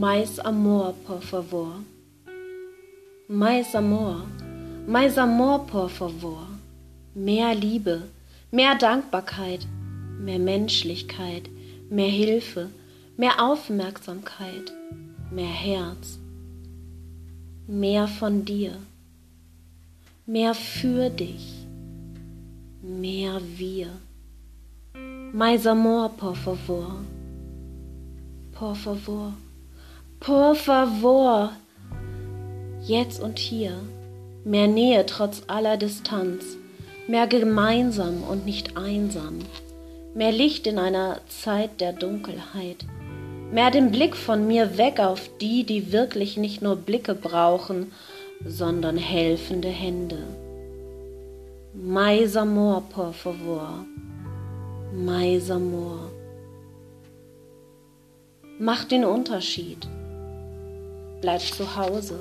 Mais amor, por favor. Mais amor, mais amor, por favor. Mehr Liebe, mehr Dankbarkeit, mehr Menschlichkeit, mehr Hilfe, mehr Aufmerksamkeit, mehr Herz, mehr von dir, mehr für dich, mehr wir. Mais amor, por favor. Por favor. Por favor. Jetzt und hier. Mehr Nähe trotz aller Distanz. Mehr gemeinsam und nicht einsam. Mehr Licht in einer Zeit der Dunkelheit. Mehr den Blick von mir weg auf die, die wirklich nicht nur Blicke brauchen, sondern helfende Hände. Mais amor, por favor mais amor. Mach den Unterschied. Bleib zu Hause.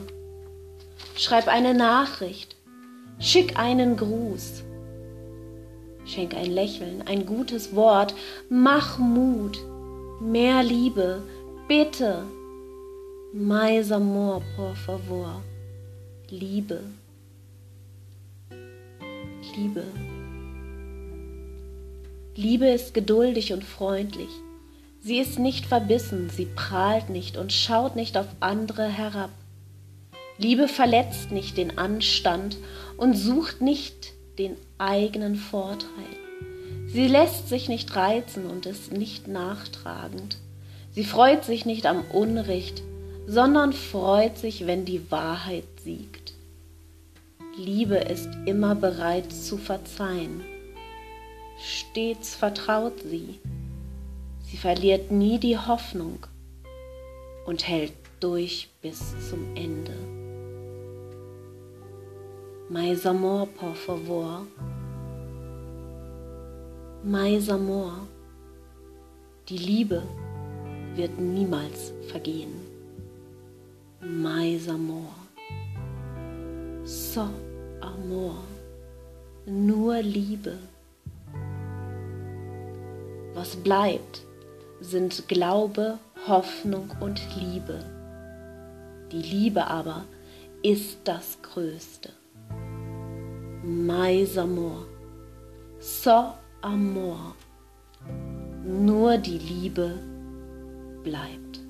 Schreib eine Nachricht. Schick einen Gruß. Schenk ein Lächeln, ein gutes Wort. Mach Mut. Mehr Liebe. Bitte. Mais amor, por favor. Liebe. Liebe. Liebe ist geduldig und freundlich. Sie ist nicht verbissen, sie prahlt nicht und schaut nicht auf andere herab. Liebe verletzt nicht den Anstand und sucht nicht den eigenen Vorteil. Sie lässt sich nicht reizen und ist nicht nachtragend. Sie freut sich nicht am Unrecht, sondern freut sich, wenn die Wahrheit siegt. Liebe ist immer bereit zu verzeihen stets vertraut sie. Sie verliert nie die Hoffnung und hält durch bis zum Ende. Mais amor, por favor. Mais amor. Die Liebe wird niemals vergehen. Mais amor. So amor. Nur Liebe. Was bleibt, sind Glaube, Hoffnung und Liebe. Die Liebe aber ist das Größte. Mais amor, so amor. Nur die Liebe bleibt.